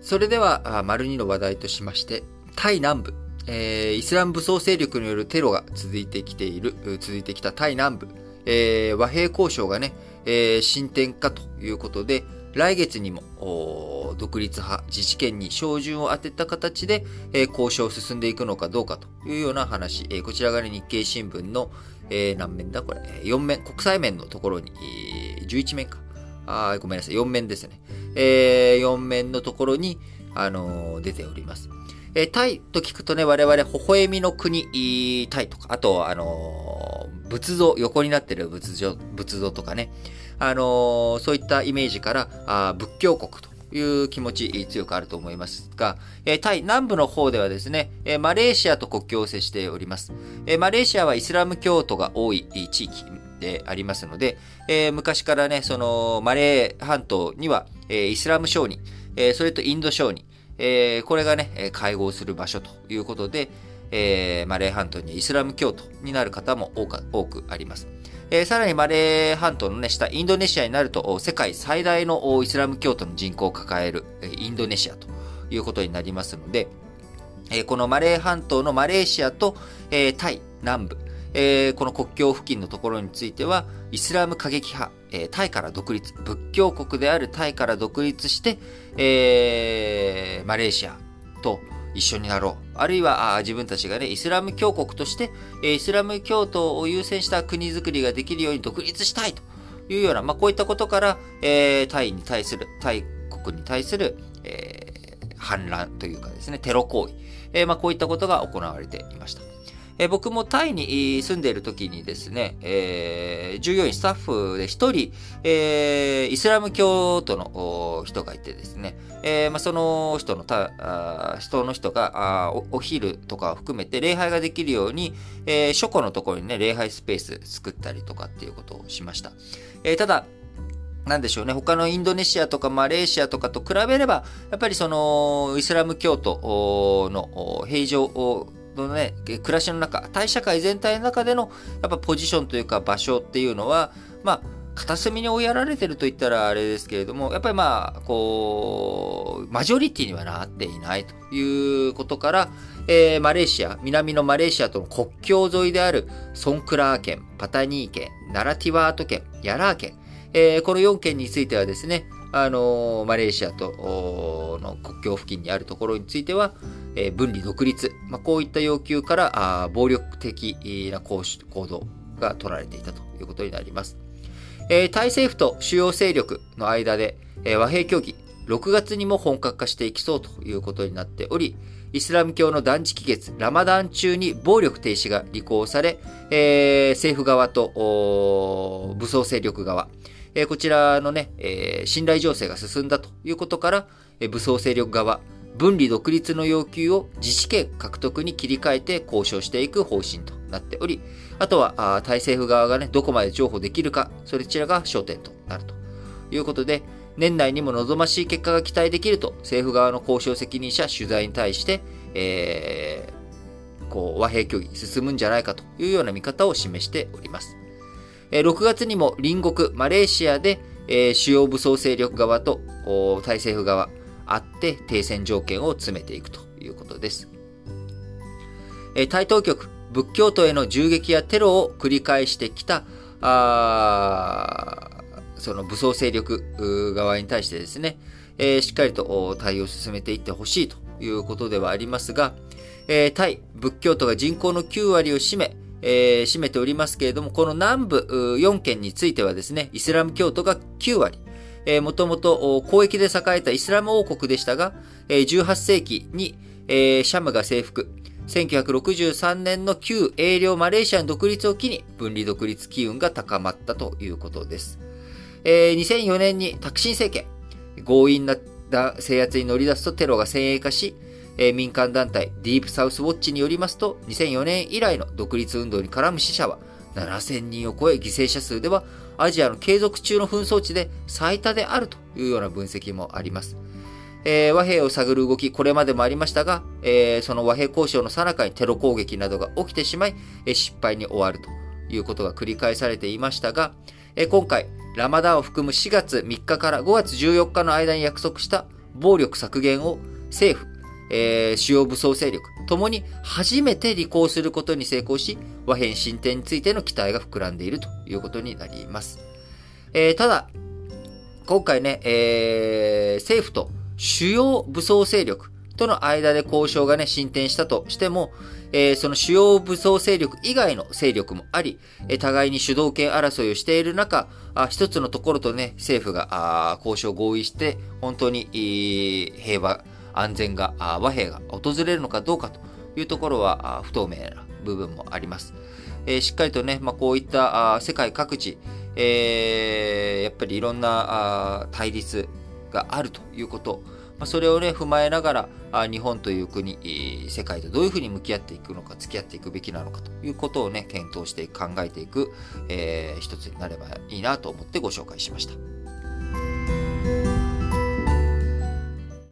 それでは、丸2の話題としまして、タイ南部、えー、イスラム武装勢力によるテロが続いてきている、続いてきたタイ南部、えー、和平交渉がね、えー、進展かということで、来月にも独立派自治権に照準を当てた形で、えー、交渉を進んでいくのかどうかというような話、えー、こちらが、ね、日経新聞の、えー、何面だこれ、4面、国際面のところに、えー、11面か。あごめんなさい、4面ですね。えー、4面のところに、あのー、出ております。えー、タイと聞くとね、我々、微笑みの国、タイとか、あと、あのー、仏像、横になってる仏像、仏像とかね、あの、そういったイメージから、あ仏教国という気持ち強くあると思いますが、えタイ南部の方ではですね、えマレーシアと国境を接しております。えマレーシアはイスラム教徒が多い地域でありますので、え昔からね、そのマレー半島には、えイスラム商人、えそれとインド商人、えこれがね、会合する場所ということで、えマレー半島にイスラム教徒になる方も多くあります。えー、さらにマレー半島のね、下、インドネシアになると、世界最大のイスラム教徒の人口を抱える、インドネシアということになりますので、えー、このマレー半島のマレーシアと、えー、タイ南部、えー、この国境付近のところについては、イスラム過激派、えー、タイから独立、仏教国であるタイから独立して、えー、マレーシアと、一緒になろう。あるいは、自分たちがね、イスラム教国として、イスラム教徒を優先した国づくりができるように独立したいというような、まあ、こういったことから、え、タイに対する、タイ国に対する、え、反乱というかですね、テロ行為、え、まあ、こういったことが行われていました。え僕もタイに住んでいる時にですね、えー、従業員スタッフで一人、えー、イスラム教徒の人がいてですね、えーまあ、その人のたあ人の人があおお昼とかを含めて礼拝ができるように、えー、書庫のところにね、礼拝スペース作ったりとかっていうことをしました。えー、ただ、なんでしょうね、他のインドネシアとかマレーシアとかと比べれば、やっぱりその、イスラム教徒の平常をのね、暮らしの中、タイ社会全体の中での、やっぱポジションというか場所っていうのは、まあ、片隅に追いやられてると言ったらあれですけれども、やっぱりまあ、こう、マジョリティにはなっていないということから、えー、マレーシア、南のマレーシアとの国境沿いであるソンクラー県、パタニー県、ナラティワート県、ヤラー県、えー、この4県についてはですね、あのー、マレーシアとの国境付近にあるところについては、え、分離独立、まあ、こういった要求からあ暴力的な行動が取られていたということになります。えー、タイ政府と主要勢力の間で、えー、和平協議、6月にも本格化していきそうということになっており、イスラム教の断食月、ラマダン中に暴力停止が履行され、えー、政府側と武装勢力側、え、こちらのね、え、信頼情勢が進んだということから、え、武装勢力側、分離独立の要求を自治権獲得に切り替えて交渉していく方針となっており、あとは、あタイ政府側がね、どこまで譲歩できるか、そちらが焦点となるということで、年内にも望ましい結果が期待できると、政府側の交渉責任者取材に対して、えー、こう、和平協議進むんじゃないかというような見方を示しております。6月にも隣国マレーシアで、主要武装勢力側とタイ政府側あって停戦条件を詰めていくということです。タイ当局、仏教徒への銃撃やテロを繰り返してきた、あその武装勢力側に対してですねえ、しっかりと対応を進めていってほしいということではありますが、タイ仏教徒が人口の9割を占め、えー、占めておりますけれども、この南部4県についてはですね、イスラム教徒が9割、え、もともと交易で栄えたイスラム王国でしたが、えー、18世紀に、え、シャムが征服、1963年の旧英領マレーシアの独立を機に分離独立機運が高まったということです。えー、2004年にタクシン政権、強引な制圧に乗り出すとテロが先鋭化し、え民間団体ディープサウスウォッチによりますと、2004年以来の独立運動に絡む死者は7000人を超え、犠牲者数ではアジアの継続中の紛争地で最多であるというような分析もあります。えー、和平を探る動き、これまでもありましたが、えー、その和平交渉の最中にテロ攻撃などが起きてしまい、えー、失敗に終わるということが繰り返されていましたが、え今回、ラマダンを含む4月3日から5月14日の間に約束した暴力削減を政府、えー、主要武装勢力ともに初めて履行することに成功し、和平進展についての期待が膨らんでいるということになります。えー、ただ、今回ね、えー、政府と主要武装勢力との間で交渉がね、進展したとしても、えー、その主要武装勢力以外の勢力もあり、え、互いに主導権争いをしている中、あ一つのところとね、政府があ交渉合意して、本当に、平和、安全が、和平が訪れるのかどうかというところは不透明な部分もあります。えー、しっかりとね、まあ、こういった世界各地、えー、やっぱりいろんな対立があるということ、まあ、それをね、踏まえながら、日本という国、世界とどういうふうに向き合っていくのか、付き合っていくべきなのかということをね、検討して考えていく、えー、一つになればいいなと思ってご紹介しました。